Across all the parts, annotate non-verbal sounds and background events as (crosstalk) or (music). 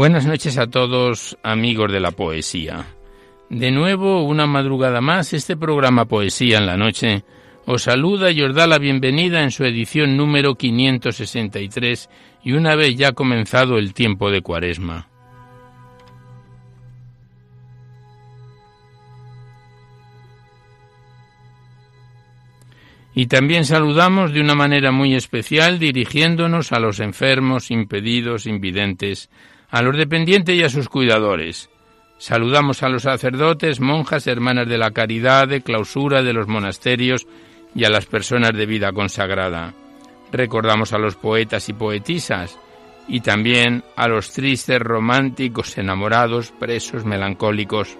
Buenas noches a todos, amigos de la poesía. De nuevo, una madrugada más, este programa Poesía en la Noche os saluda y os da la bienvenida en su edición número 563 y una vez ya comenzado el tiempo de Cuaresma. Y también saludamos de una manera muy especial dirigiéndonos a los enfermos, impedidos, invidentes, a los dependientes y a sus cuidadores. Saludamos a los sacerdotes, monjas, hermanas de la caridad, de clausura de los monasterios y a las personas de vida consagrada. Recordamos a los poetas y poetisas y también a los tristes, románticos, enamorados, presos, melancólicos,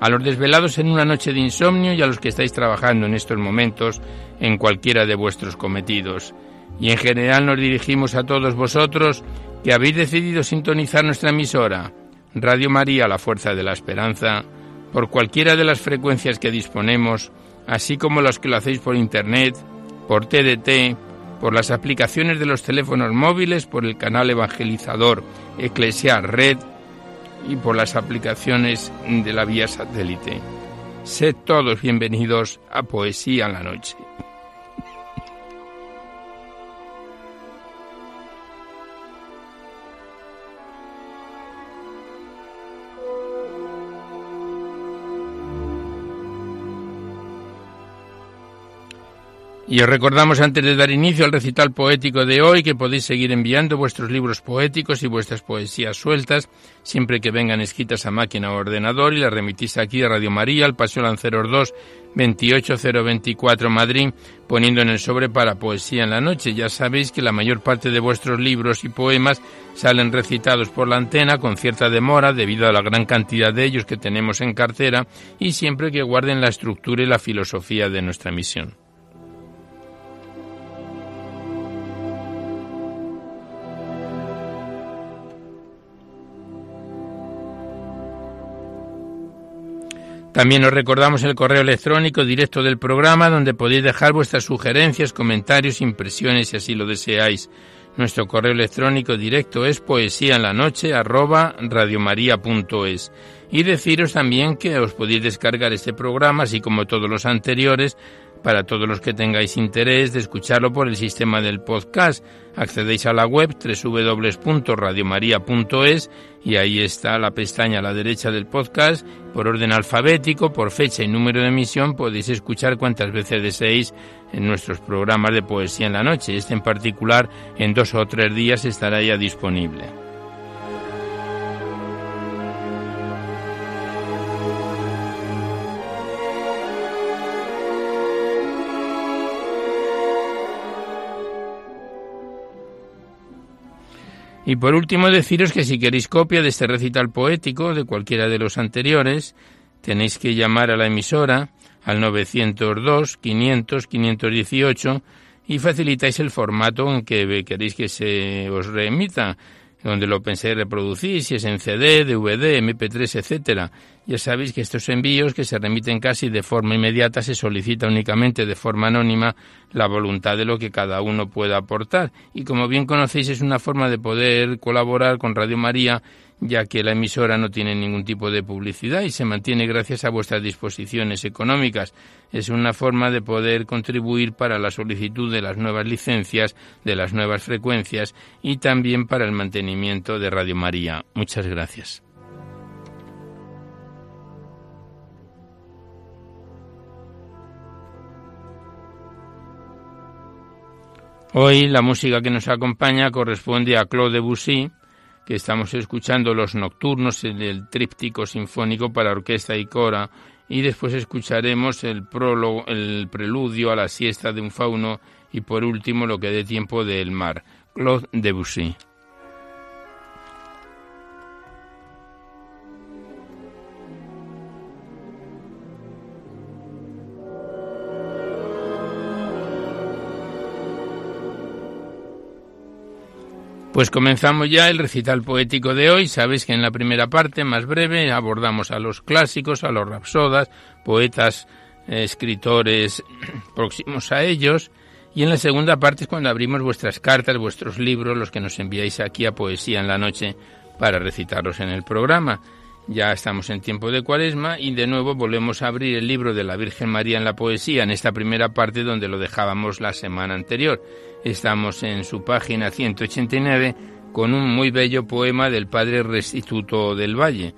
a los desvelados en una noche de insomnio y a los que estáis trabajando en estos momentos en cualquiera de vuestros cometidos. Y en general nos dirigimos a todos vosotros que habéis decidido sintonizar nuestra emisora, Radio María, la Fuerza de la Esperanza, por cualquiera de las frecuencias que disponemos, así como los que lo hacéis por Internet, por TDT, por las aplicaciones de los teléfonos móviles, por el canal evangelizador Eclesiar Red y por las aplicaciones de la vía satélite. Sed todos bienvenidos a Poesía en la Noche. Y os recordamos antes de dar inicio al recital poético de hoy que podéis seguir enviando vuestros libros poéticos y vuestras poesías sueltas siempre que vengan escritas a máquina o ordenador y las remitís aquí a Radio María, al Paseo Lanceros 2, 28024 Madrid, poniendo en el sobre para Poesía en la Noche. Ya sabéis que la mayor parte de vuestros libros y poemas salen recitados por la antena con cierta demora debido a la gran cantidad de ellos que tenemos en cartera y siempre que guarden la estructura y la filosofía de nuestra misión. También os recordamos el correo electrónico directo del programa donde podéis dejar vuestras sugerencias, comentarios, impresiones si así lo deseáis. Nuestro correo electrónico directo es poesía en la noche radiomaria.es. Y deciros también que os podéis descargar este programa, así como todos los anteriores, para todos los que tengáis interés de escucharlo por el sistema del podcast. Accedéis a la web www.radiomaria.es y ahí está la pestaña a la derecha del podcast. Por orden alfabético, por fecha y número de emisión podéis escuchar cuantas veces deseéis en nuestros programas de poesía en la noche. Este en particular en dos o tres días estará ya disponible. Y por último deciros que si queréis copia de este recital poético de cualquiera de los anteriores, tenéis que llamar a la emisora al 902 500 518 y facilitáis el formato en que queréis que se os remita donde lo pensé reproducir, si es en CD, DVD, MP3, etcétera. Ya sabéis que estos envíos que se remiten casi de forma inmediata se solicita únicamente de forma anónima la voluntad de lo que cada uno pueda aportar. Y como bien conocéis es una forma de poder colaborar con Radio María ya que la emisora no tiene ningún tipo de publicidad y se mantiene gracias a vuestras disposiciones económicas. Es una forma de poder contribuir para la solicitud de las nuevas licencias, de las nuevas frecuencias y también para el mantenimiento de Radio María. Muchas gracias. Hoy la música que nos acompaña corresponde a Claude Debussy, que estamos escuchando los nocturnos del tríptico sinfónico para orquesta y cora y después escucharemos el prólogo, el preludio a la siesta de un fauno y por último lo que dé tiempo del mar, Claude Debussy. Pues comenzamos ya el recital poético de hoy. Sabéis que en la primera parte, más breve, abordamos a los clásicos, a los rapsodas, poetas, eh, escritores (clears throat) próximos a ellos. Y en la segunda parte es cuando abrimos vuestras cartas, vuestros libros, los que nos enviáis aquí a Poesía en la Noche para recitarlos en el programa. Ya estamos en tiempo de cuaresma y de nuevo volvemos a abrir el libro de la Virgen María en la poesía en esta primera parte donde lo dejábamos la semana anterior. Estamos en su página 189 con un muy bello poema del padre Restituto del Valle,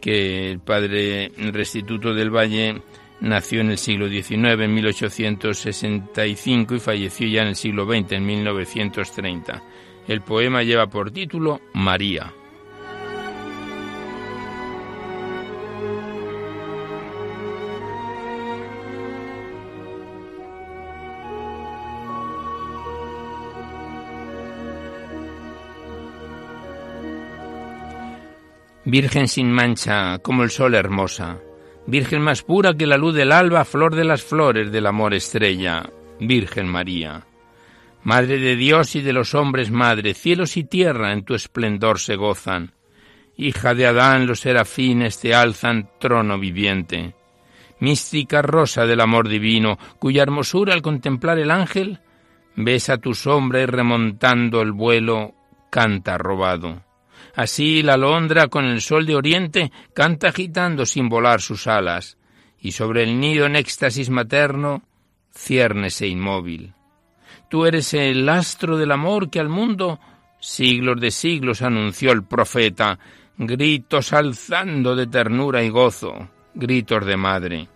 que el padre Restituto del Valle nació en el siglo XIX, en 1865, y falleció ya en el siglo XX, en 1930. El poema lleva por título María. Virgen sin mancha, como el sol hermosa, Virgen más pura que la luz del alba, flor de las flores del amor estrella, Virgen María. Madre de Dios y de los hombres, madre, cielos y tierra en tu esplendor se gozan. Hija de Adán, los serafines te alzan trono viviente. Mística rosa del amor divino, cuya hermosura al contemplar el ángel, besa tu sombra y remontando el vuelo, canta robado. Así la alondra con el sol de oriente canta agitando sin volar sus alas, y sobre el nido en éxtasis materno ciérnese inmóvil. Tú eres el astro del amor que al mundo siglos de siglos anunció el profeta, gritos alzando de ternura y gozo, gritos de madre.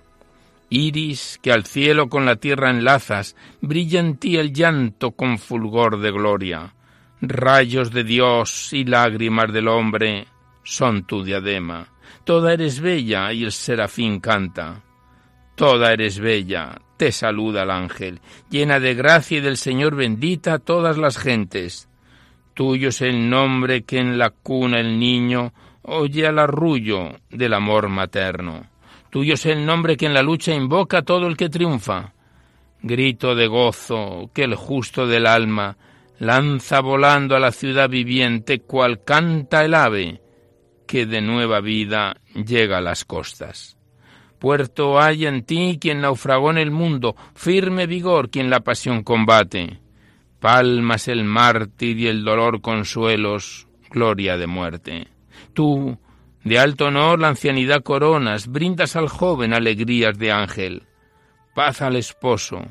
Iris que al cielo con la tierra enlazas, brilla en ti el llanto con fulgor de gloria Rayos de Dios y lágrimas del hombre son tu diadema. Toda eres bella y el serafín canta. Toda eres bella, te saluda el ángel, llena de gracia y del Señor bendita todas las gentes. Tuyo es el nombre que en la cuna el niño oye al arrullo del amor materno. Tuyo es el nombre que en la lucha invoca todo el que triunfa. Grito de gozo que el justo del alma lanza volando a la ciudad viviente cual canta el ave que de nueva vida llega a las costas. Puerto hay en ti quien naufragó en el mundo, firme vigor quien la pasión combate. Palmas el mártir y el dolor consuelos, gloria de muerte. Tú, de alto honor la ancianidad coronas, brindas al joven alegrías de ángel. Paz al esposo,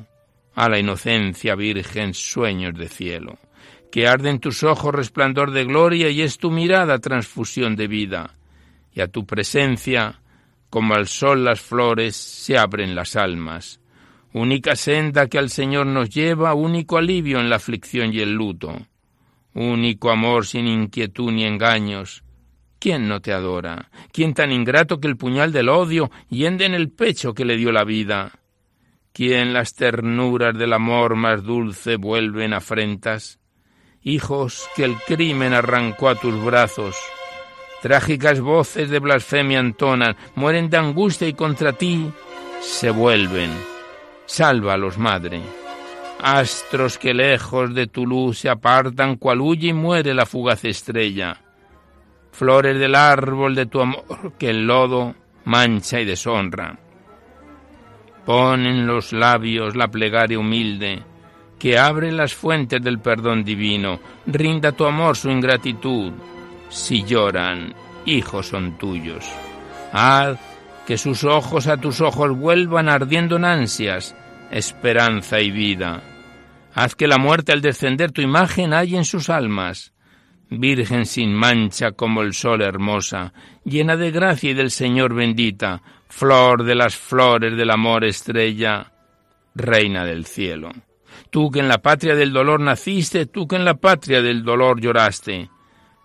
a la inocencia virgen sueños de cielo, que arde en tus ojos resplandor de gloria y es tu mirada transfusión de vida, y a tu presencia, como al sol las flores, se abren las almas, única senda que al Señor nos lleva, único alivio en la aflicción y el luto, único amor sin inquietud ni engaños, ¿Quién no te adora? ¿Quién tan ingrato que el puñal del odio hiende en el pecho que le dio la vida? ¿Quién las ternuras del amor más dulce vuelven afrentas? Hijos que el crimen arrancó a tus brazos. Trágicas voces de blasfemia entonan, mueren de angustia y contra ti se vuelven. Sálvalos, madre. Astros que lejos de tu luz se apartan, cual huye y muere la fugaz estrella. Flores del árbol de tu amor que el lodo mancha y deshonra. Pon en los labios la plegaria humilde, que abre las fuentes del perdón divino. Rinda tu amor su ingratitud. Si lloran, hijos son tuyos. Haz que sus ojos a tus ojos vuelvan ardiendo en ansias, esperanza y vida. Haz que la muerte al descender tu imagen haya en sus almas. Virgen sin mancha como el sol hermosa, llena de gracia y del Señor bendita, flor de las flores del amor estrella, reina del cielo. Tú que en la patria del dolor naciste, tú que en la patria del dolor lloraste,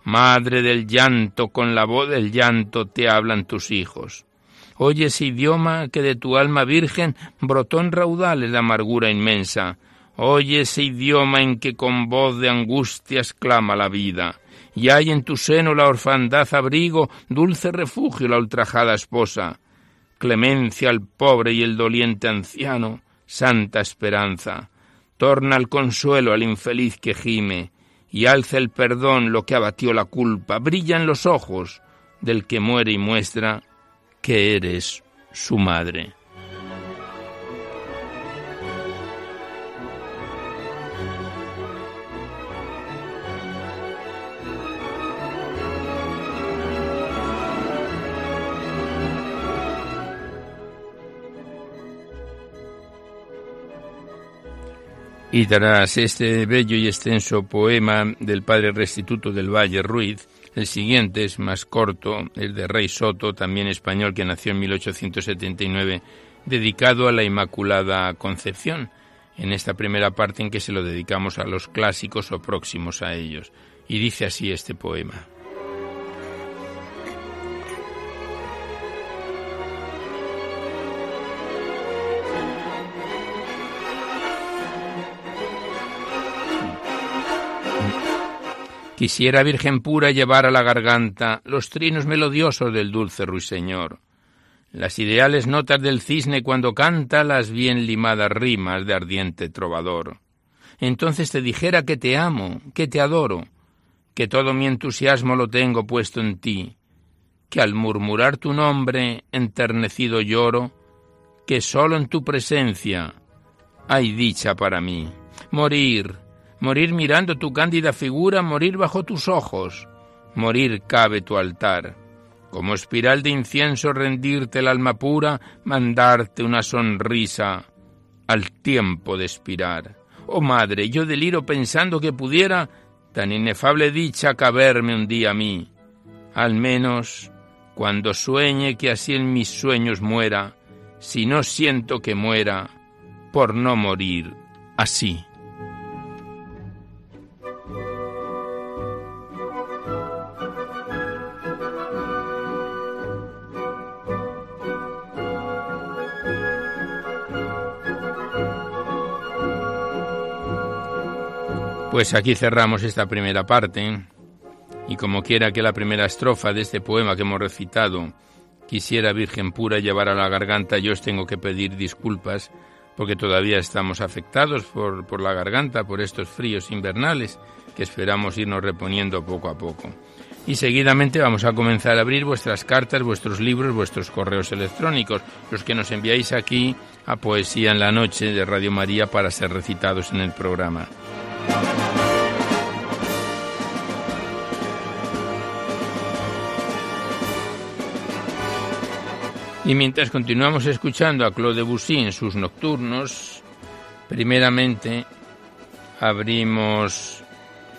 madre del llanto, con la voz del llanto te hablan tus hijos. Oye ese idioma que de tu alma virgen brotó en raudales de amargura inmensa. Oye ese idioma en que con voz de angustia exclama la vida. Y hay en tu seno la orfandad abrigo, dulce refugio la ultrajada esposa clemencia al pobre y el doliente anciano, santa esperanza. Torna el consuelo al infeliz que gime, y alza el perdón lo que abatió la culpa, brillan los ojos del que muere y muestra que eres su madre. Y tras este bello y extenso poema del padre restituto del Valle Ruiz, el siguiente es más corto, el de Rey Soto, también español, que nació en 1879, dedicado a la Inmaculada Concepción, en esta primera parte en que se lo dedicamos a los clásicos o próximos a ellos. Y dice así este poema. Quisiera, Virgen pura, llevar a la garganta los trinos melodiosos del dulce ruiseñor, las ideales notas del cisne cuando canta las bien limadas rimas de ardiente trovador. Entonces te dijera que te amo, que te adoro, que todo mi entusiasmo lo tengo puesto en ti, que al murmurar tu nombre enternecido lloro, que solo en tu presencia hay dicha para mí. Morir, morir mirando tu cándida figura, morir bajo tus ojos, morir cabe tu altar. Como espiral de incienso rendirte el alma pura, mandarte una sonrisa al tiempo de expirar. Oh madre, yo deliro pensando que pudiera tan inefable dicha caberme un día a mí. Al menos, cuando sueñe que así en mis sueños muera, si no siento que muera, por no morir así. Pues aquí cerramos esta primera parte y como quiera que la primera estrofa de este poema que hemos recitado quisiera Virgen pura llevar a la garganta, yo os tengo que pedir disculpas porque todavía estamos afectados por, por la garganta, por estos fríos invernales que esperamos irnos reponiendo poco a poco. Y seguidamente vamos a comenzar a abrir vuestras cartas, vuestros libros, vuestros correos electrónicos, los que nos enviáis aquí a Poesía en la Noche de Radio María para ser recitados en el programa. Y mientras continuamos escuchando a Claude Debussy en sus nocturnos, primeramente abrimos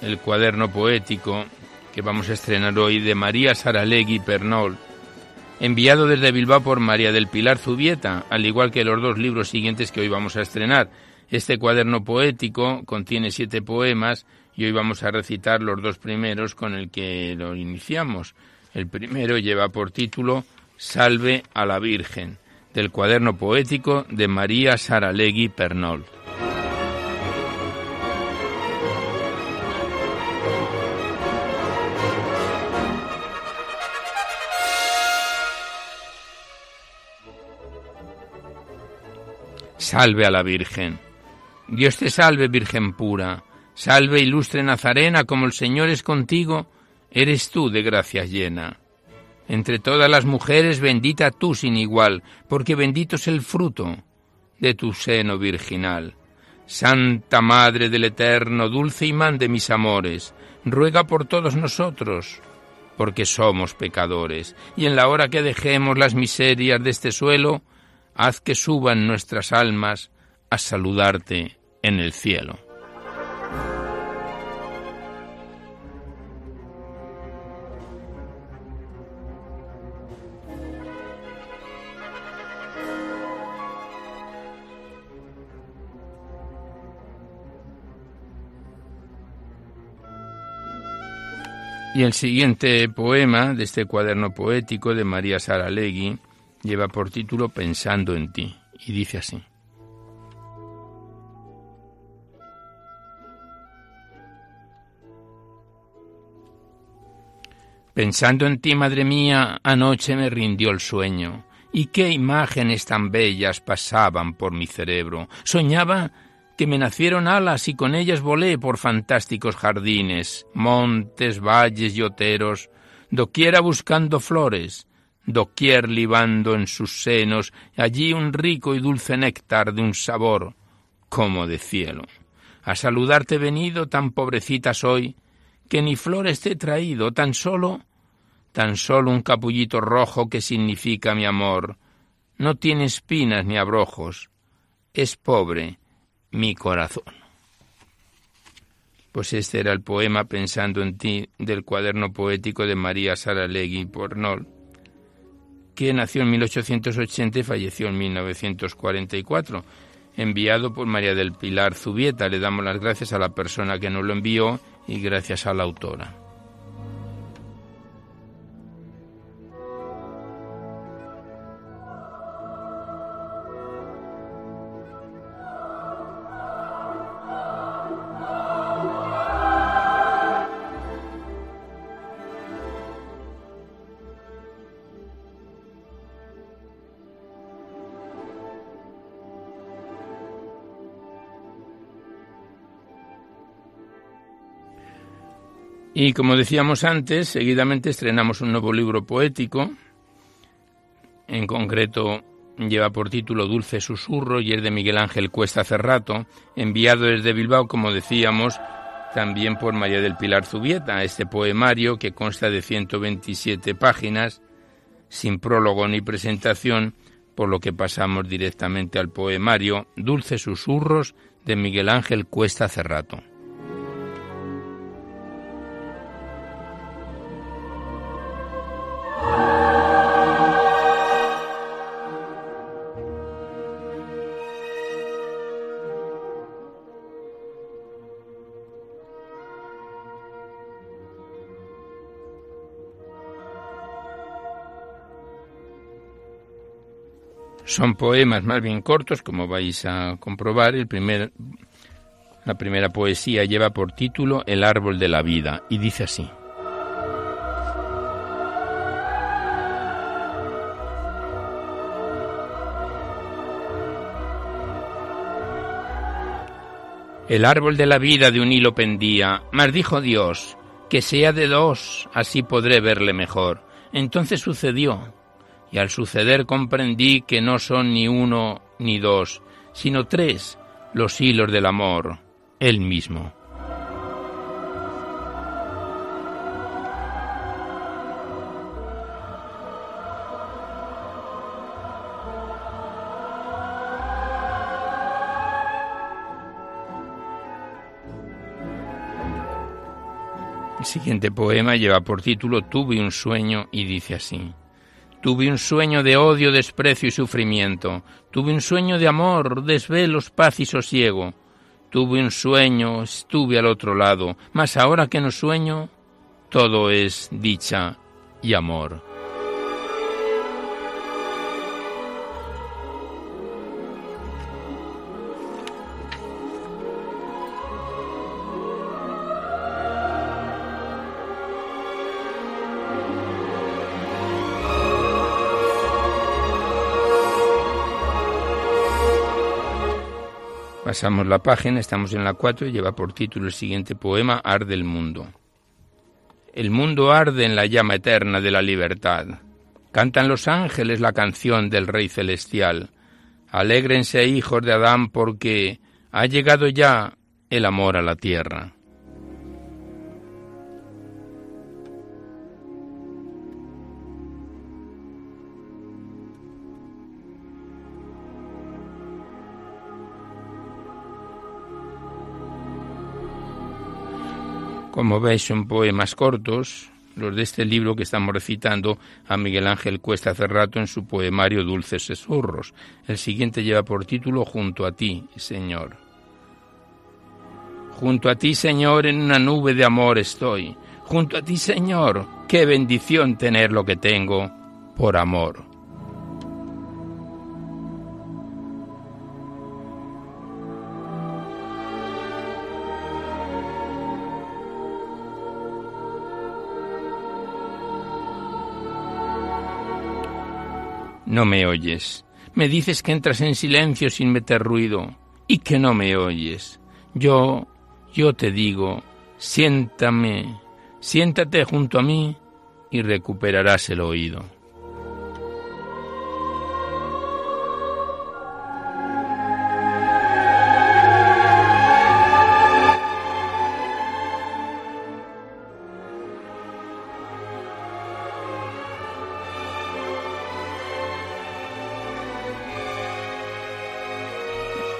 el cuaderno poético que vamos a estrenar hoy de María Saralegui Pernol, enviado desde Bilbao por María del Pilar Zubieta, al igual que los dos libros siguientes que hoy vamos a estrenar. Este cuaderno poético contiene siete poemas y hoy vamos a recitar los dos primeros con el que lo iniciamos. El primero lleva por título Salve a la Virgen, del cuaderno poético de María Saralegui Pernol. Salve a la Virgen. Dios te salve, Virgen pura. Salve, ilustre Nazarena, como el Señor es contigo, eres tú de gracias llena. Entre todas las mujeres bendita tú sin igual, porque bendito es el fruto de tu seno virginal. Santa Madre del Eterno, dulce imán de mis amores, ruega por todos nosotros, porque somos pecadores, y en la hora que dejemos las miserias de este suelo, haz que suban nuestras almas a saludarte en el cielo. Y el siguiente poema de este cuaderno poético de María Saralegui lleva por título Pensando en ti y dice así. Pensando en ti, madre mía, anoche me rindió el sueño, y qué imágenes tan bellas pasaban por mi cerebro. Soñaba que me nacieron alas y con ellas volé por fantásticos jardines, montes, valles y oteros, doquiera buscando flores, doquier libando en sus senos allí un rico y dulce néctar de un sabor como de cielo. A saludarte venido tan pobrecita soy, que ni flores te he traído, tan solo, tan solo un capullito rojo que significa mi amor. No tiene espinas ni abrojos, es pobre mi corazón. Pues este era el poema Pensando en ti del cuaderno poético de María Saralegui Pornol, que nació en 1880 y falleció en 1944, enviado por María del Pilar Zubieta. Le damos las gracias a la persona que nos lo envió y gracias a la autora. Y como decíamos antes, seguidamente estrenamos un nuevo libro poético, en concreto lleva por título Dulce Susurro y es de Miguel Ángel Cuesta Cerrato, enviado desde Bilbao, como decíamos, también por María del Pilar Zubieta, este poemario que consta de 127 páginas, sin prólogo ni presentación, por lo que pasamos directamente al poemario Dulce Susurros de Miguel Ángel Cuesta Cerrato. Son poemas más bien cortos, como vais a comprobar. El primer, la primera poesía lleva por título El árbol de la vida y dice así. El árbol de la vida de un hilo pendía, mas dijo Dios, que sea de dos, así podré verle mejor. Entonces sucedió, y al suceder comprendí que no son ni uno ni dos, sino tres los hilos del amor, él mismo. El siguiente poema lleva por título Tuve un sueño y dice así. Tuve un sueño de odio, desprecio y sufrimiento. Tuve un sueño de amor, desvelos, paz y sosiego. Tuve un sueño, estuve al otro lado, mas ahora que no sueño, todo es dicha y amor. Pasamos la página, estamos en la 4 y lleva por título el siguiente poema, Arde el mundo. El mundo arde en la llama eterna de la libertad. Cantan los ángeles la canción del Rey Celestial. Alégrense, hijos de Adán, porque ha llegado ya el amor a la tierra. Como veis, son poemas cortos, los de este libro que estamos recitando a Miguel Ángel Cuesta hace rato en su poemario Dulces Susurros. El siguiente lleva por título Junto a ti, Señor. Junto a ti, Señor, en una nube de amor estoy. Junto a ti, Señor, qué bendición tener lo que tengo por amor. No me oyes. Me dices que entras en silencio sin meter ruido. y que no me oyes. Yo, yo te digo, siéntame, siéntate junto a mí y recuperarás el oído.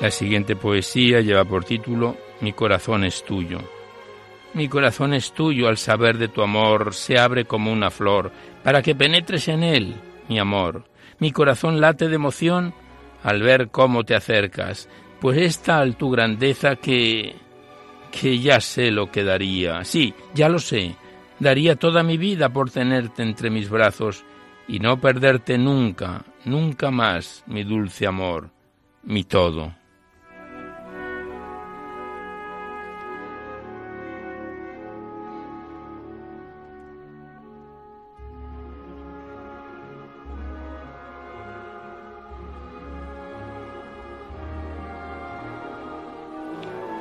La siguiente poesía lleva por título Mi corazón es tuyo. Mi corazón es tuyo al saber de tu amor, se abre como una flor, para que penetres en él, mi amor. Mi corazón late de emoción al ver cómo te acercas, pues es tal tu grandeza que... que ya sé lo que daría. Sí, ya lo sé. Daría toda mi vida por tenerte entre mis brazos y no perderte nunca, nunca más, mi dulce amor, mi todo.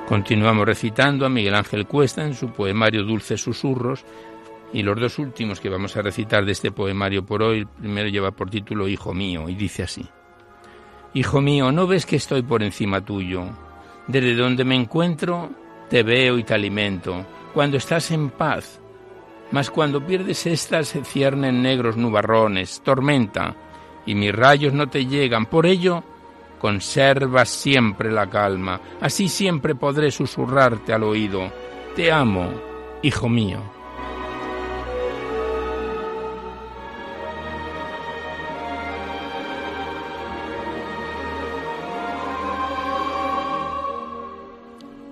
Continuamos recitando a Miguel Ángel Cuesta en su poemario Dulces Susurros y los dos últimos que vamos a recitar de este poemario por hoy, el primero lleva por título Hijo mío y dice así. Hijo mío, ¿no ves que estoy por encima tuyo? Desde donde me encuentro, te veo y te alimento, cuando estás en paz. Mas cuando pierdes estas se ciernen negros nubarrones, tormenta, y mis rayos no te llegan. Por ello, Conserva siempre la calma, así siempre podré susurrarte al oído. Te amo, hijo mío.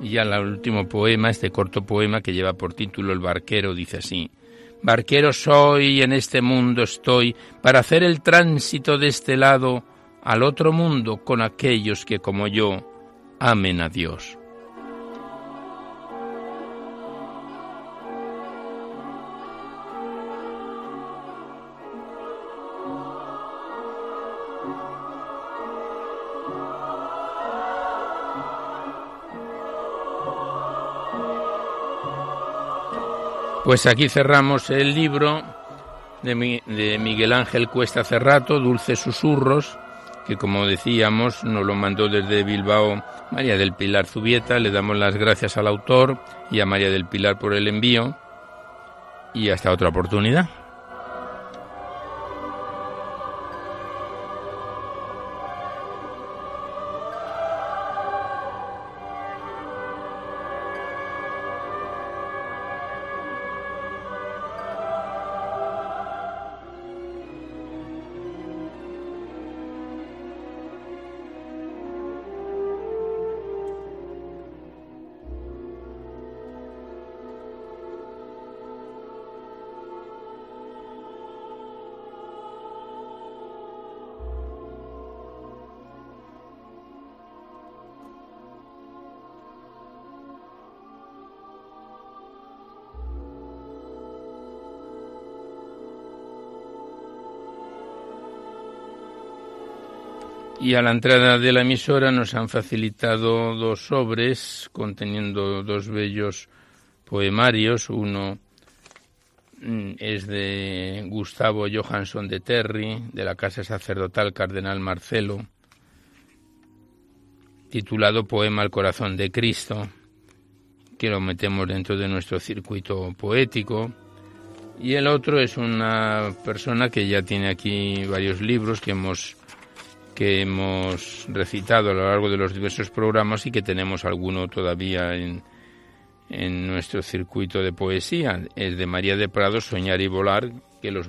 Y ya el último poema, este corto poema que lleva por título El barquero, dice así. Barquero soy y en este mundo estoy para hacer el tránsito de este lado al otro mundo con aquellos que como yo amen a Dios. Pues aquí cerramos el libro de, Miguel Ángel Cuesta Cerrato, Dulces Susurros, que como decíamos nos lo mandó desde Bilbao María del Pilar Zubieta. Le damos las gracias al autor y a María del Pilar por el envío y hasta otra oportunidad. Y a la entrada de la emisora nos han facilitado dos sobres conteniendo dos bellos poemarios. Uno mm, es de Gustavo Johansson de Terry, de la Casa Sacerdotal Cardenal Marcelo, titulado Poema al Corazón de Cristo, que lo metemos dentro de nuestro circuito poético. Y el otro es una persona que ya tiene aquí varios libros que hemos que hemos recitado a lo largo de los diversos programas y que tenemos alguno todavía en, en nuestro circuito de poesía. Es de María de Prado, Soñar y Volar, que los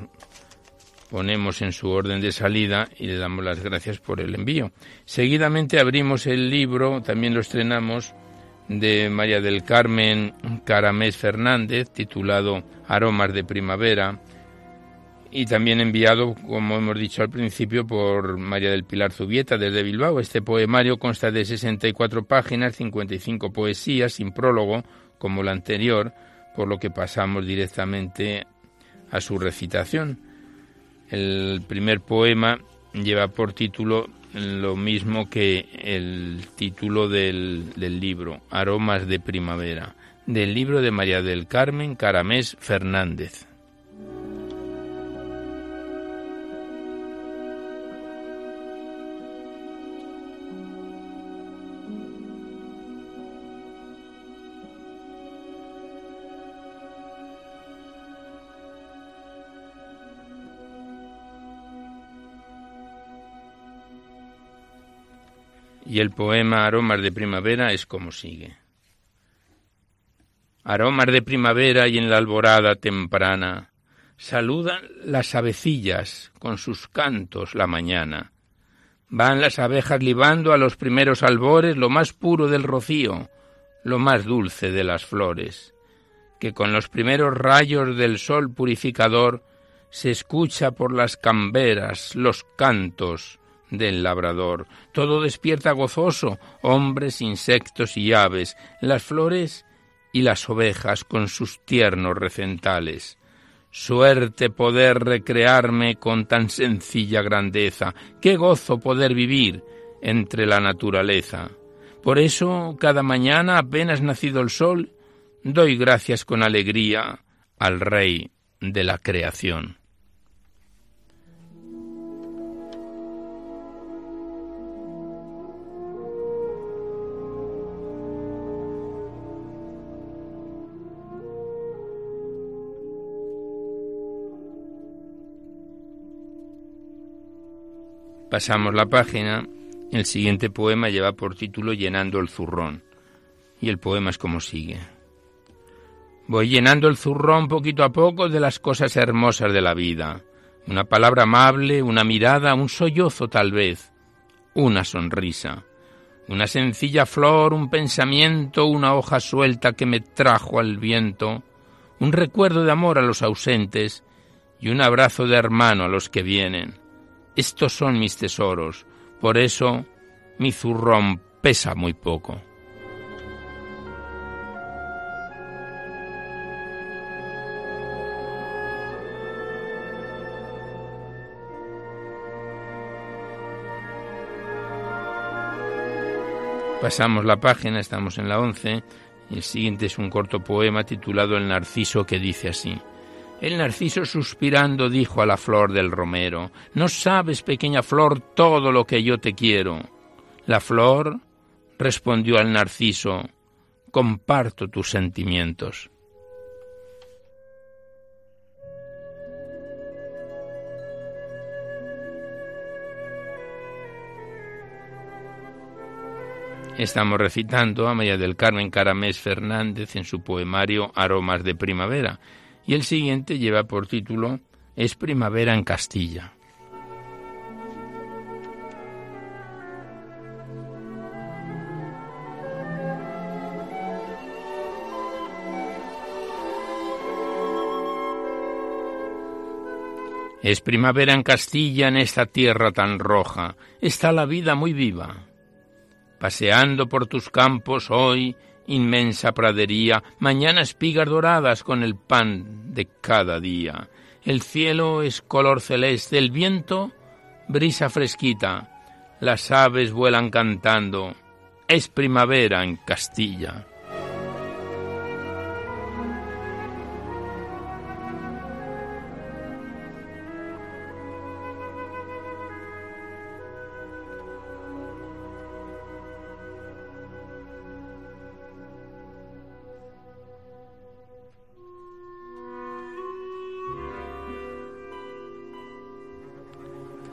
ponemos en su orden de salida y le damos las gracias por el envío. Seguidamente abrimos el libro, también lo estrenamos, de María del Carmen Caramés Fernández, titulado Aromas de Primavera, y también enviado, como hemos dicho al principio, por María del Pilar Zubieta desde Bilbao. Este poemario consta de 64 páginas, 55 poesías, sin prólogo, como la anterior, por lo que pasamos directamente a su recitación. El primer poema lleva por título lo mismo que el título del, del libro, Aromas de Primavera, del libro de María del Carmen Caramés Fernández. Y el poema Aromas de Primavera es como sigue. Aromas de primavera y en la alborada temprana saludan las avecillas con sus cantos la mañana. Van las abejas libando a los primeros albores lo más puro del rocío, lo más dulce de las flores, que con los primeros rayos del sol purificador se escucha por las camberas los cantos del labrador. Todo despierta gozoso, hombres, insectos y aves, las flores y las ovejas con sus tiernos recentales. Suerte poder recrearme con tan sencilla grandeza, qué gozo poder vivir entre la naturaleza. Por eso, cada mañana, apenas nacido el sol, doy gracias con alegría al Rey de la creación. Pasamos la página. El siguiente poema lleva por título Llenando el zurrón. Y el poema es como sigue. Voy llenando el zurrón poquito a poco de las cosas hermosas de la vida. Una palabra amable, una mirada, un sollozo tal vez, una sonrisa, una sencilla flor, un pensamiento, una hoja suelta que me trajo al viento, un recuerdo de amor a los ausentes y un abrazo de hermano a los que vienen estos son mis tesoros, por eso mi zurrón pesa muy poco. Pasamos la página, estamos en la 11, y el siguiente es un corto poema titulado El Narciso que dice así. El narciso suspirando dijo a la flor del romero, No sabes, pequeña flor, todo lo que yo te quiero. La flor respondió al narciso, Comparto tus sentimientos. Estamos recitando a María del Carmen Caramés Fernández en su poemario Aromas de Primavera, y el siguiente lleva por título Es primavera en Castilla. Es primavera en Castilla, en esta tierra tan roja. Está la vida muy viva. Paseando por tus campos hoy, inmensa pradería, mañana espigas doradas con el pan de cada día. El cielo es color celeste, el viento brisa fresquita, las aves vuelan cantando. Es primavera en Castilla.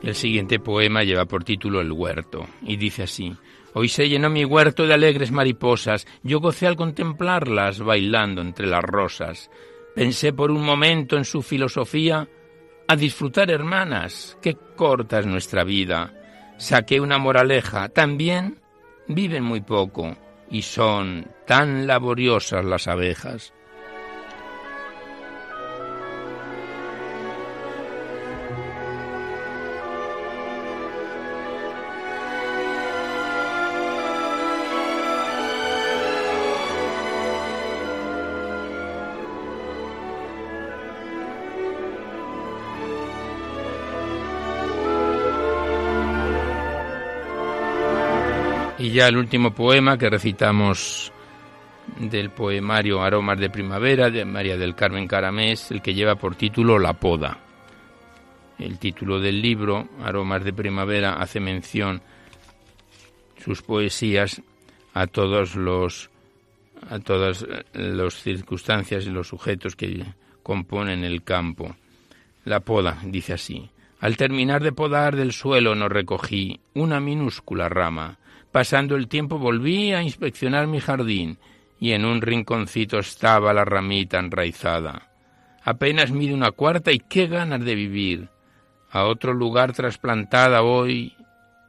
El siguiente poema lleva por título El huerto y dice así. Hoy se llenó mi huerto de alegres mariposas, yo gocé al contemplarlas bailando entre las rosas. Pensé por un momento en su filosofía, a disfrutar hermanas, qué corta es nuestra vida. Saqué una moraleja, también viven muy poco y son tan laboriosas las abejas. Y ya el último poema que recitamos del poemario Aromas de Primavera de María del Carmen Caramés, el que lleva por título La Poda. El título del libro, Aromas de Primavera, hace mención sus poesías a todos los a todas las circunstancias y los sujetos que componen el campo. La poda dice así: Al terminar de podar del suelo no recogí una minúscula rama. Pasando el tiempo volví a inspeccionar mi jardín y en un rinconcito estaba la ramita enraizada. Apenas mide una cuarta y qué ganas de vivir. A otro lugar trasplantada hoy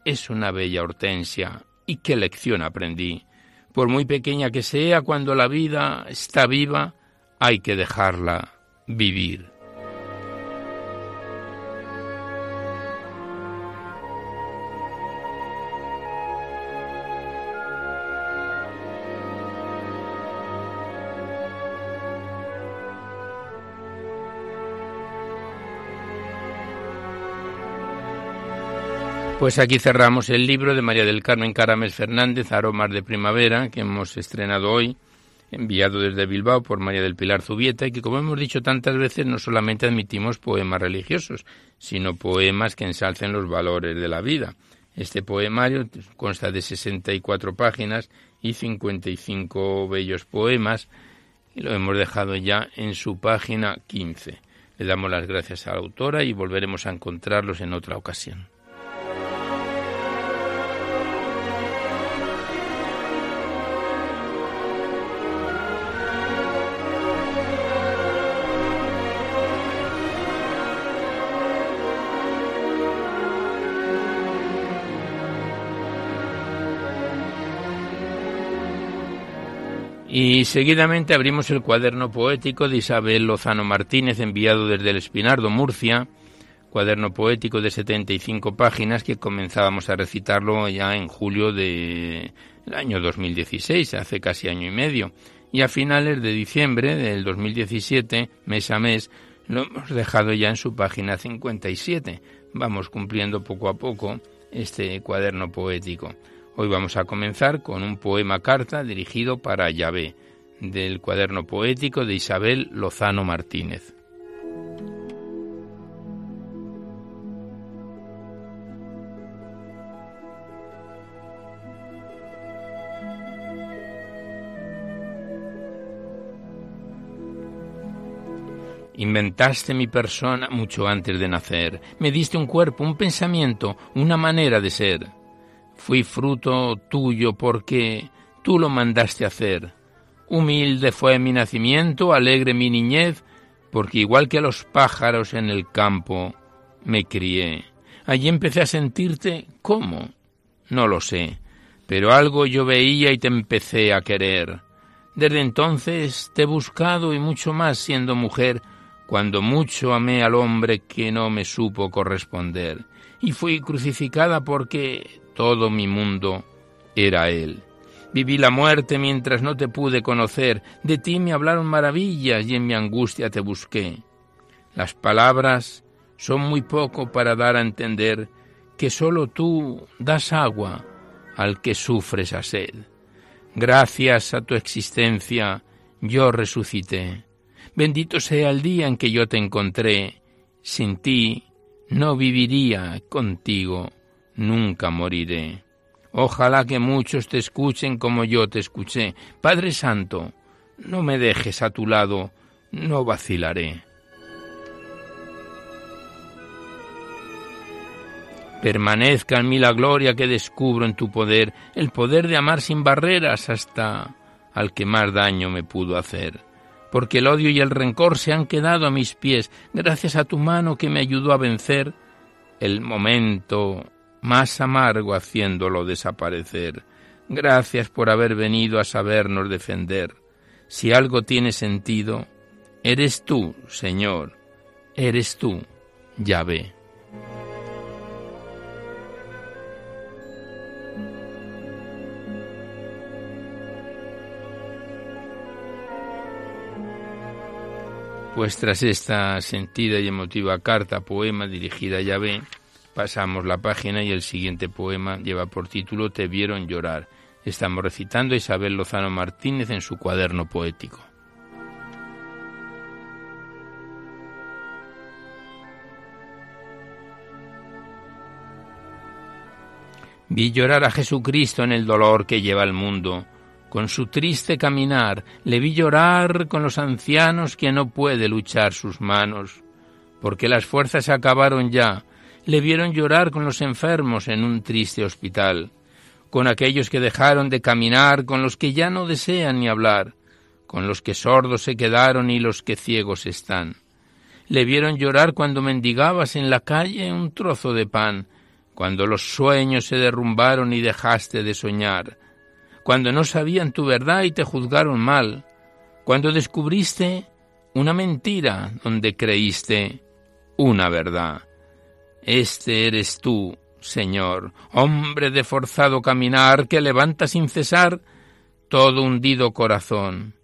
es una bella hortensia. Y qué lección aprendí. Por muy pequeña que sea, cuando la vida está viva, hay que dejarla vivir. Pues aquí cerramos el libro de María del Carmen Carames Fernández, Aromas de Primavera, que hemos estrenado hoy, enviado desde Bilbao por María del Pilar Zubieta, y que, como hemos dicho tantas veces, no solamente admitimos poemas religiosos, sino poemas que ensalcen los valores de la vida. Este poemario consta de 64 páginas y 55 bellos poemas, y lo hemos dejado ya en su página 15. Le damos las gracias a la autora y volveremos a encontrarlos en otra ocasión. Y seguidamente abrimos el cuaderno poético de Isabel Lozano Martínez, enviado desde el Espinardo, Murcia, cuaderno poético de 75 páginas que comenzábamos a recitarlo ya en julio del año 2016, hace casi año y medio. Y a finales de diciembre del 2017, mes a mes, lo hemos dejado ya en su página 57. Vamos cumpliendo poco a poco este cuaderno poético. Hoy vamos a comenzar con un poema carta dirigido para Yahvé, del cuaderno poético de Isabel Lozano Martínez. Inventaste mi persona mucho antes de nacer. Me diste un cuerpo, un pensamiento, una manera de ser. Fui fruto tuyo porque tú lo mandaste hacer. Humilde fue mi nacimiento, alegre mi niñez, porque igual que los pájaros en el campo me crié. Allí empecé a sentirte ¿cómo? No lo sé, pero algo yo veía y te empecé a querer. Desde entonces te he buscado y mucho más siendo mujer, cuando mucho amé al hombre que no me supo corresponder, y fui crucificada porque todo mi mundo era Él. Viví la muerte mientras no te pude conocer, de ti me hablaron maravillas y en mi angustia te busqué. Las palabras son muy poco para dar a entender que sólo tú das agua al que sufre esa sed. Gracias a tu existencia yo resucité. Bendito sea el día en que yo te encontré. Sin ti no viviría contigo nunca moriré. Ojalá que muchos te escuchen como yo te escuché. Padre Santo, no me dejes a tu lado, no vacilaré. Permanezca en mí la gloria que descubro en tu poder, el poder de amar sin barreras hasta al que más daño me pudo hacer. Porque el odio y el rencor se han quedado a mis pies, gracias a tu mano que me ayudó a vencer el momento más amargo haciéndolo desaparecer. Gracias por haber venido a sabernos defender. Si algo tiene sentido, eres tú, Señor, eres tú, Yahvé. Pues tras esta sentida y emotiva carta, poema dirigida a Yahvé, Pasamos la página y el siguiente poema lleva por título Te vieron llorar. Estamos recitando a Isabel Lozano Martínez en su cuaderno poético. Vi llorar a Jesucristo en el dolor que lleva el mundo. Con su triste caminar le vi llorar con los ancianos que no puede luchar sus manos, porque las fuerzas se acabaron ya. Le vieron llorar con los enfermos en un triste hospital, con aquellos que dejaron de caminar, con los que ya no desean ni hablar, con los que sordos se quedaron y los que ciegos están. Le vieron llorar cuando mendigabas en la calle un trozo de pan, cuando los sueños se derrumbaron y dejaste de soñar, cuando no sabían tu verdad y te juzgaron mal, cuando descubriste una mentira donde creíste una verdad. Este eres tú, Señor, hombre de forzado caminar que levanta sin cesar todo hundido corazón.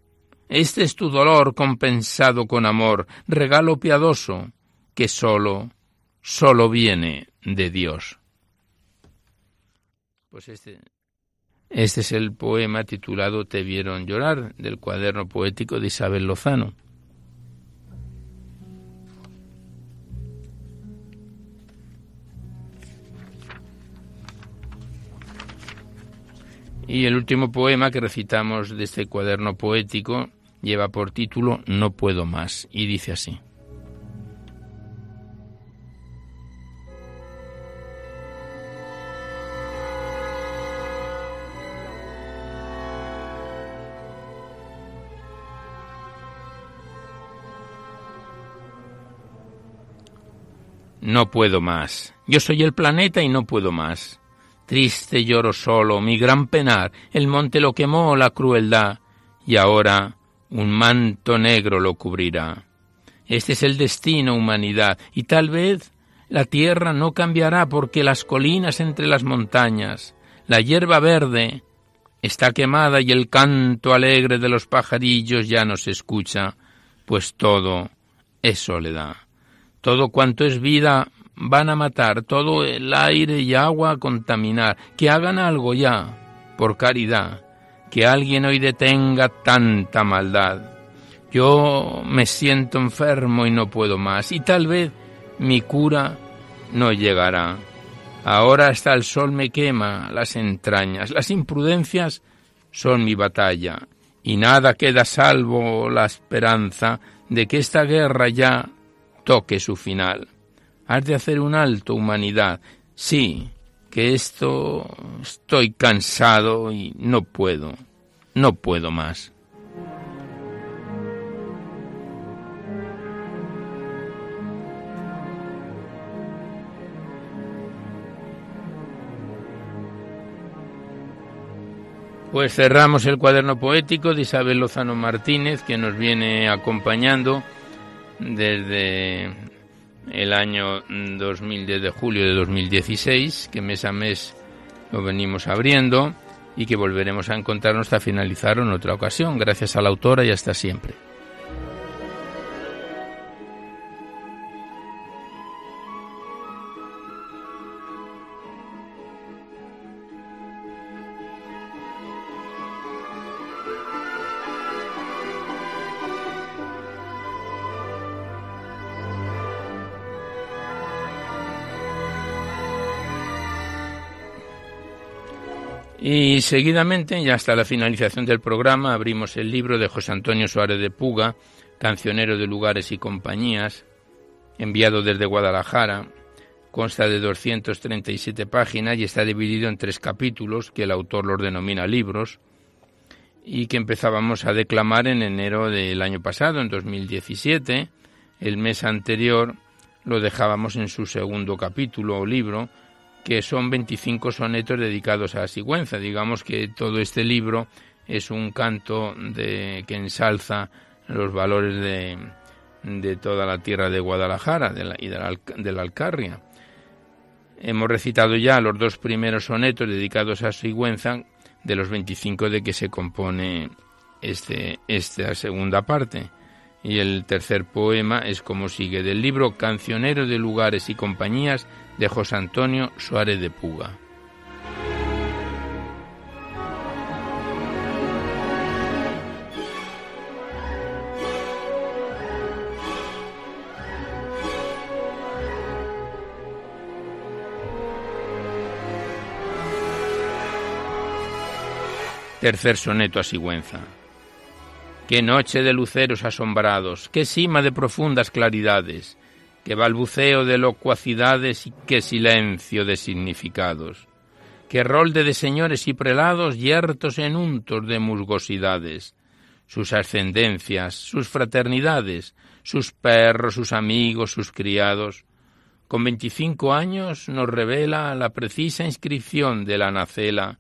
Este es tu dolor compensado con amor, regalo piadoso que solo, solo viene de Dios. Pues este, este es el poema titulado Te vieron llorar del cuaderno poético de Isabel Lozano. Y el último poema que recitamos de este cuaderno poético lleva por título No puedo más y dice así. No puedo más. Yo soy el planeta y no puedo más. Triste lloro solo, mi gran penar, el monte lo quemó la crueldad, y ahora un manto negro lo cubrirá. Este es el destino, humanidad, y tal vez la tierra no cambiará porque las colinas entre las montañas, la hierba verde, está quemada y el canto alegre de los pajarillos ya no se escucha, pues todo es soledad. Todo cuanto es vida van a matar, todo el aire y agua a contaminar. Que hagan algo ya, por caridad, que alguien hoy detenga tanta maldad. Yo me siento enfermo y no puedo más, y tal vez mi cura no llegará. Ahora hasta el sol me quema las entrañas, las imprudencias son mi batalla, y nada queda salvo la esperanza de que esta guerra ya toque su final. Has de hacer un alto, humanidad. Sí, que esto estoy cansado y no puedo, no puedo más. Pues cerramos el cuaderno poético de Isabel Lozano Martínez, que nos viene acompañando desde el año 2010 de julio de 2016, que mes a mes lo venimos abriendo y que volveremos a encontrarnos hasta finalizar en otra ocasión. Gracias a la autora y hasta siempre. Y seguidamente, ya hasta la finalización del programa, abrimos el libro de José Antonio Suárez de Puga, cancionero de lugares y compañías, enviado desde Guadalajara. Consta de 237 páginas y está dividido en tres capítulos que el autor los denomina libros y que empezábamos a declamar en enero del año pasado, en 2017. El mes anterior lo dejábamos en su segundo capítulo o libro, que son 25 sonetos dedicados a la Sigüenza. Digamos que todo este libro es un canto de, que ensalza los valores de, de toda la tierra de Guadalajara de la, y de la, de la Alcarria. Hemos recitado ya los dos primeros sonetos dedicados a Sigüenza de los 25 de que se compone este, esta segunda parte. Y el tercer poema es como sigue del libro Cancionero de Lugares y Compañías de José Antonio Suárez de Puga. Tercer soneto a Sigüenza. Qué noche de luceros asombrados, qué cima de profundas claridades, qué balbuceo de locuacidades y qué silencio de significados, qué rolde de señores y prelados yertos en untos de musgosidades, sus ascendencias, sus fraternidades, sus perros, sus amigos, sus criados. Con veinticinco años nos revela la precisa inscripción de la nacela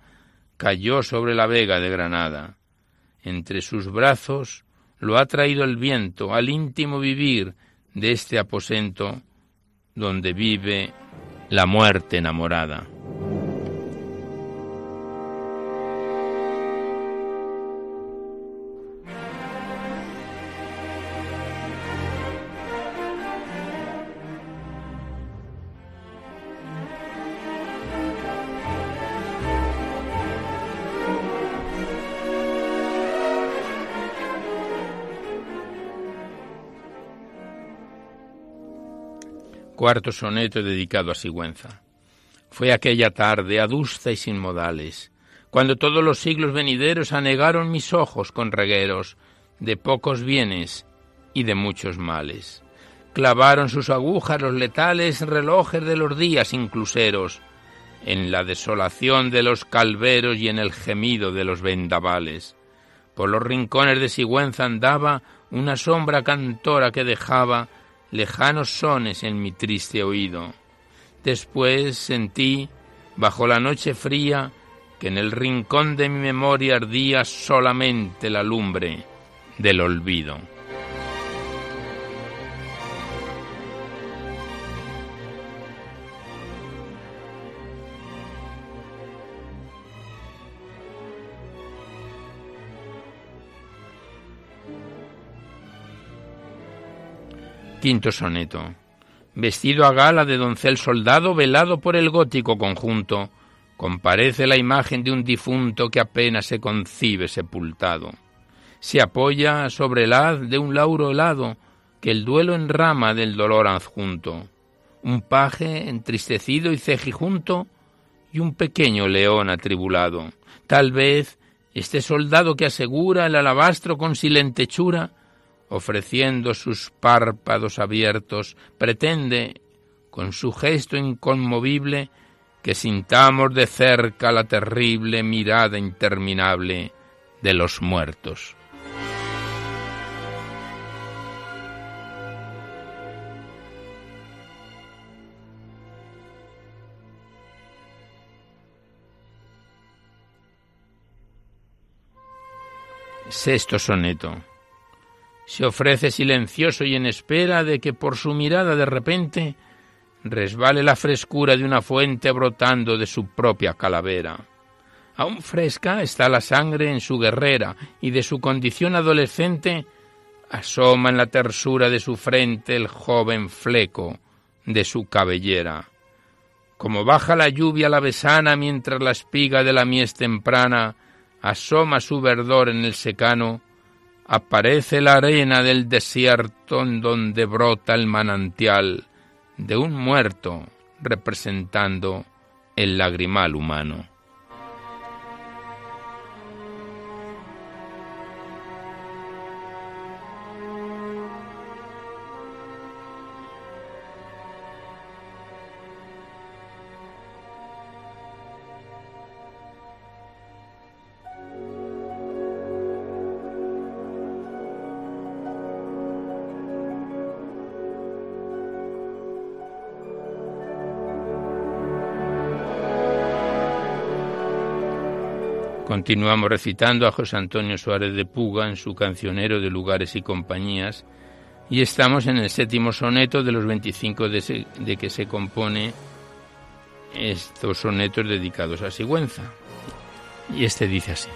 cayó sobre la vega de Granada. Entre sus brazos lo ha traído el viento al íntimo vivir de este aposento donde vive la muerte enamorada. Cuarto soneto dedicado a Sigüenza. Fue aquella tarde, adusta y sin modales, cuando todos los siglos venideros anegaron mis ojos con regueros de pocos bienes y de muchos males. Clavaron sus agujas los letales relojes de los días incluseros, en la desolación de los calveros y en el gemido de los vendavales. Por los rincones de Sigüenza andaba una sombra cantora que dejaba lejanos sones en mi triste oído. Después sentí, bajo la noche fría, que en el rincón de mi memoria ardía solamente la lumbre del olvido. Quinto soneto. Vestido a gala de doncel soldado, velado por el gótico conjunto, comparece la imagen de un difunto que apenas se concibe sepultado. Se apoya sobre el haz de un lauro helado que el duelo enrama del dolor adjunto. Un paje entristecido y cejijunto y un pequeño león atribulado. Tal vez este soldado que asegura el alabastro con silentechura ofreciendo sus párpados abiertos, pretende, con su gesto inconmovible, que sintamos de cerca la terrible mirada interminable de los muertos. Sexto soneto se ofrece silencioso y en espera de que por su mirada de repente resbale la frescura de una fuente brotando de su propia calavera. Aún fresca está la sangre en su guerrera y de su condición adolescente asoma en la tersura de su frente el joven fleco de su cabellera. Como baja la lluvia la besana mientras la espiga de la mies temprana asoma su verdor en el secano, aparece la arena del desierto en donde brota el manantial de un muerto representando el lagrimal humano. Continuamos recitando a José Antonio Suárez de Puga en su cancionero de lugares y compañías y estamos en el séptimo soneto de los 25 de, de que se compone estos sonetos dedicados a Sigüenza. Y este dice así.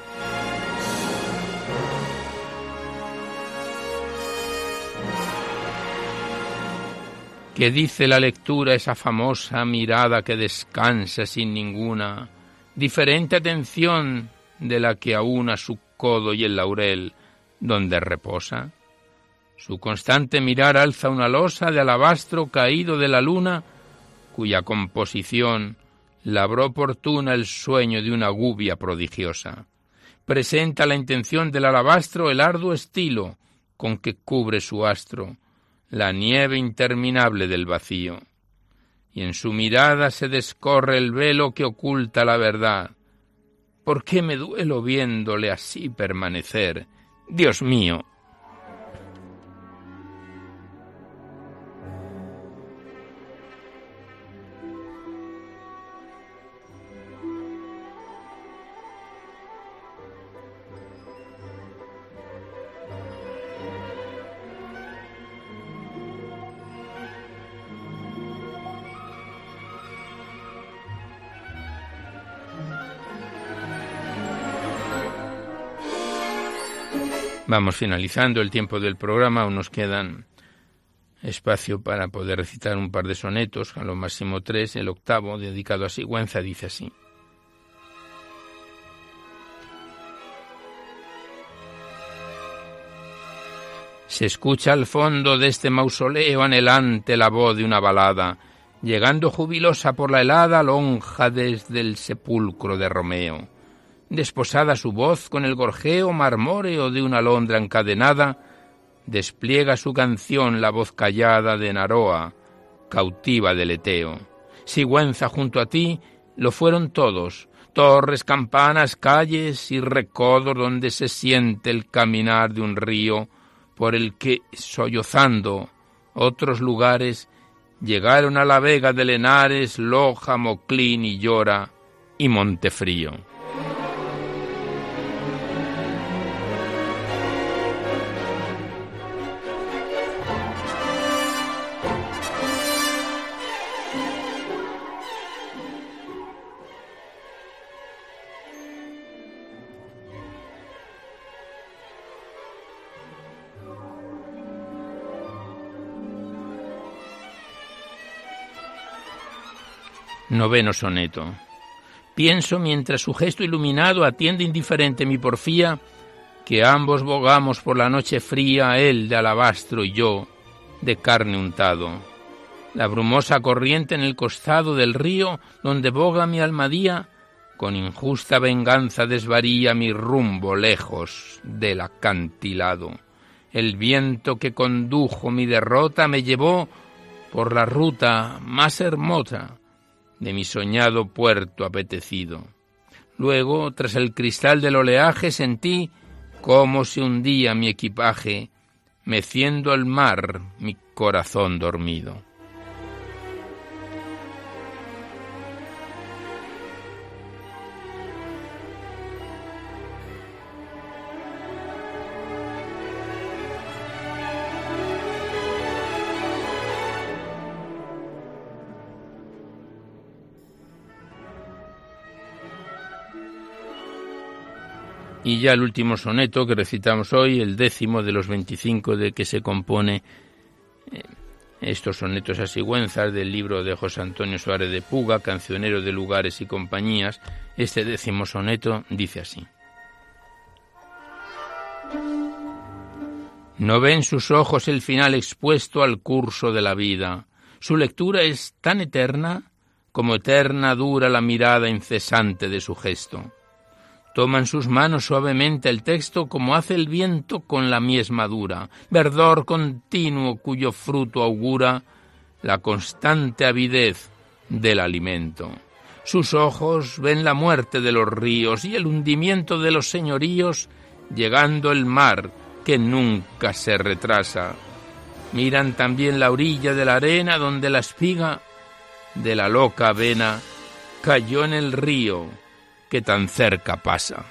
que dice la lectura esa famosa mirada que descansa sin ninguna diferente atención de la que aúna su codo y el laurel donde reposa. Su constante mirar alza una losa de alabastro caído de la luna, cuya composición labró oportuna el sueño de una gubia prodigiosa. Presenta la intención del alabastro el arduo estilo con que cubre su astro, la nieve interminable del vacío, y en su mirada se descorre el velo que oculta la verdad. ¿Por qué me duelo viéndole así permanecer? Dios mío, Vamos finalizando el tiempo del programa, aún nos quedan espacio para poder recitar un par de sonetos, a lo máximo tres, el octavo, dedicado a Sigüenza, dice así. Se escucha al fondo de este mausoleo anhelante la voz de una balada, llegando jubilosa por la helada lonja desde el sepulcro de Romeo desposada su voz con el gorjeo marmóreo de una alondra encadenada, despliega su canción la voz callada de Naroa, cautiva del Eteo. Sigüenza junto a ti lo fueron todos, torres, campanas, calles y recodos donde se siente el caminar de un río por el que, sollozando, otros lugares llegaron a la vega de Lenares, Loja, Moclín y Llora y Montefrío. Noveno soneto. Pienso mientras su gesto iluminado atiende indiferente mi porfía, que ambos bogamos por la noche fría, él de alabastro y yo de carne untado. La brumosa corriente en el costado del río donde boga mi almadía, con injusta venganza desvaría mi rumbo lejos del acantilado. El viento que condujo mi derrota me llevó por la ruta más hermosa de mi soñado puerto apetecido. Luego, tras el cristal del oleaje, sentí cómo se hundía mi equipaje, meciendo al mar mi corazón dormido. Y ya el último soneto que recitamos hoy, el décimo de los veinticinco de que se compone eh, estos sonetos a sigüenzas del libro de José Antonio Suárez de Puga, cancionero de lugares y compañías. Este décimo soneto dice así. No ven sus ojos el final expuesto al curso de la vida. Su lectura es tan eterna como eterna dura la mirada incesante de su gesto. Toman sus manos suavemente el texto como hace el viento con la mies madura, verdor continuo cuyo fruto augura la constante avidez del alimento. Sus ojos ven la muerte de los ríos y el hundimiento de los señoríos, llegando el mar que nunca se retrasa. Miran también la orilla de la arena donde la espiga de la loca avena cayó en el río que tan cerca pasa.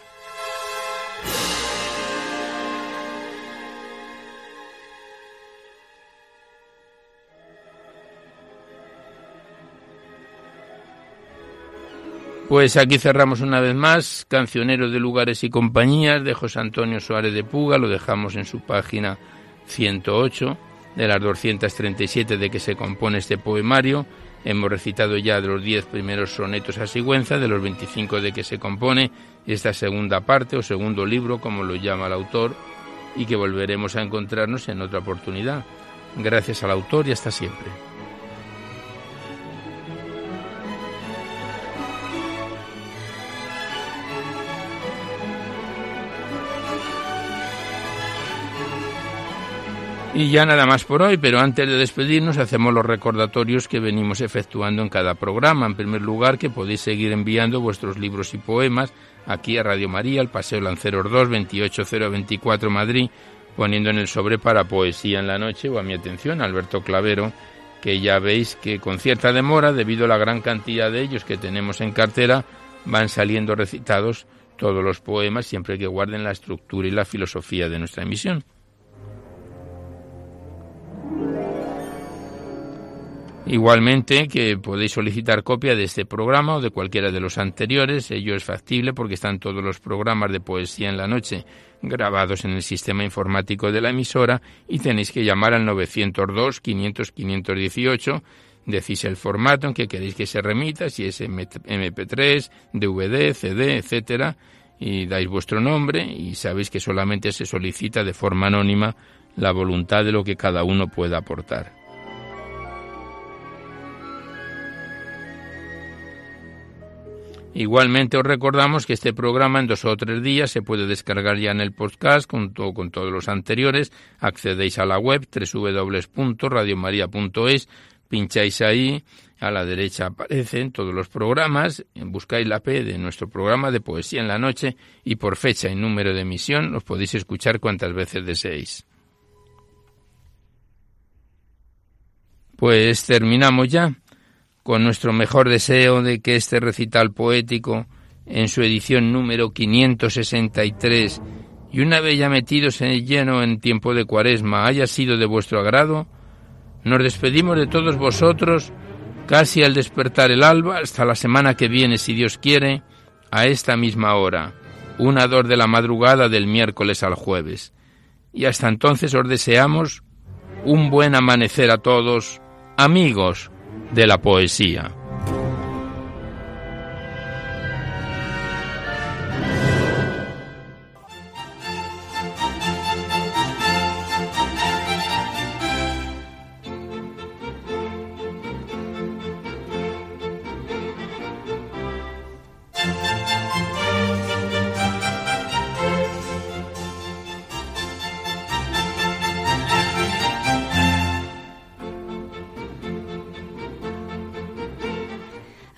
Pues aquí cerramos una vez más, Cancionero de Lugares y Compañías de José Antonio Suárez de Puga, lo dejamos en su página 108 de las 237 de que se compone este poemario. Hemos recitado ya de los 10 primeros sonetos a Sigüenza, de los 25 de que se compone esta segunda parte o segundo libro, como lo llama el autor, y que volveremos a encontrarnos en otra oportunidad. Gracias al autor y hasta siempre. Y ya nada más por hoy, pero antes de despedirnos hacemos los recordatorios que venimos efectuando en cada programa. En primer lugar, que podéis seguir enviando vuestros libros y poemas aquí a Radio María, al Paseo Lanceros 2, 28024 Madrid, poniendo en el sobre para Poesía en la Noche o a mi atención, Alberto Clavero, que ya veis que con cierta demora, debido a la gran cantidad de ellos que tenemos en cartera, van saliendo recitados todos los poemas siempre que guarden la estructura y la filosofía de nuestra emisión. Igualmente que podéis solicitar copia de este programa o de cualquiera de los anteriores, ello es factible porque están todos los programas de poesía en la noche grabados en el sistema informático de la emisora y tenéis que llamar al 902 500 518 decís el formato en que queréis que se remita, si es MP3, DVD, CD, etcétera, y dais vuestro nombre y sabéis que solamente se solicita de forma anónima la voluntad de lo que cada uno pueda aportar. Igualmente os recordamos que este programa en dos o tres días se puede descargar ya en el podcast junto con todos los anteriores. Accedéis a la web www.radiomaria.es, pincháis ahí, a la derecha aparecen todos los programas, buscáis la P de nuestro programa de poesía en la noche y por fecha y número de emisión los podéis escuchar cuantas veces deseéis. Pues terminamos ya con nuestro mejor deseo de que este recital poético, en su edición número 563, y una vez ya metidos en lleno en tiempo de cuaresma, haya sido de vuestro agrado, nos despedimos de todos vosotros casi al despertar el alba hasta la semana que viene, si Dios quiere, a esta misma hora, una dor de la madrugada del miércoles al jueves. Y hasta entonces os deseamos un buen amanecer a todos, amigos, de la poesía.